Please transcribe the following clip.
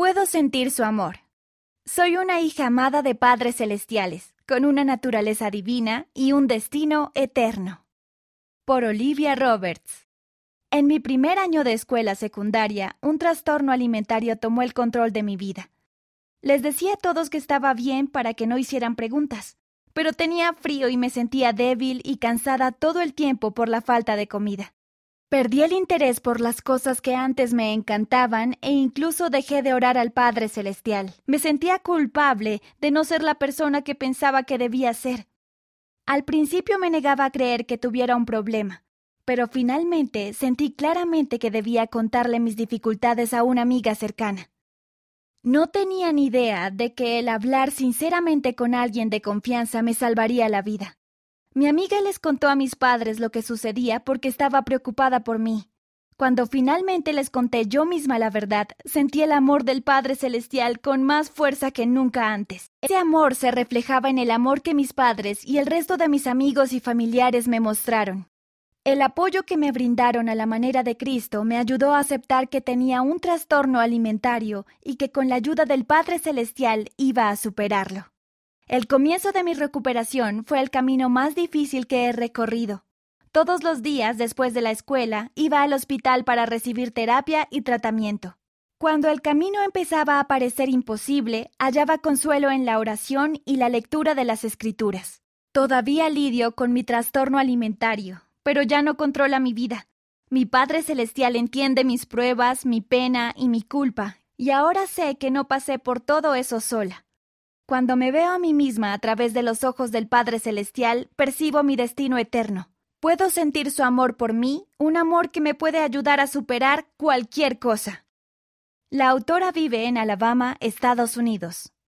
Puedo sentir su amor. Soy una hija amada de padres celestiales, con una naturaleza divina y un destino eterno. Por Olivia Roberts. En mi primer año de escuela secundaria, un trastorno alimentario tomó el control de mi vida. Les decía a todos que estaba bien para que no hicieran preguntas, pero tenía frío y me sentía débil y cansada todo el tiempo por la falta de comida. Perdí el interés por las cosas que antes me encantaban e incluso dejé de orar al Padre Celestial. Me sentía culpable de no ser la persona que pensaba que debía ser. Al principio me negaba a creer que tuviera un problema, pero finalmente sentí claramente que debía contarle mis dificultades a una amiga cercana. No tenía ni idea de que el hablar sinceramente con alguien de confianza me salvaría la vida. Mi amiga les contó a mis padres lo que sucedía porque estaba preocupada por mí. Cuando finalmente les conté yo misma la verdad, sentí el amor del Padre Celestial con más fuerza que nunca antes. Ese amor se reflejaba en el amor que mis padres y el resto de mis amigos y familiares me mostraron. El apoyo que me brindaron a la manera de Cristo me ayudó a aceptar que tenía un trastorno alimentario y que con la ayuda del Padre Celestial iba a superarlo. El comienzo de mi recuperación fue el camino más difícil que he recorrido. Todos los días después de la escuela iba al hospital para recibir terapia y tratamiento. Cuando el camino empezaba a parecer imposible, hallaba consuelo en la oración y la lectura de las escrituras. Todavía lidio con mi trastorno alimentario, pero ya no controla mi vida. Mi Padre Celestial entiende mis pruebas, mi pena y mi culpa, y ahora sé que no pasé por todo eso sola. Cuando me veo a mí misma a través de los ojos del Padre Celestial, percibo mi destino eterno. Puedo sentir su amor por mí, un amor que me puede ayudar a superar cualquier cosa. La autora vive en Alabama, Estados Unidos.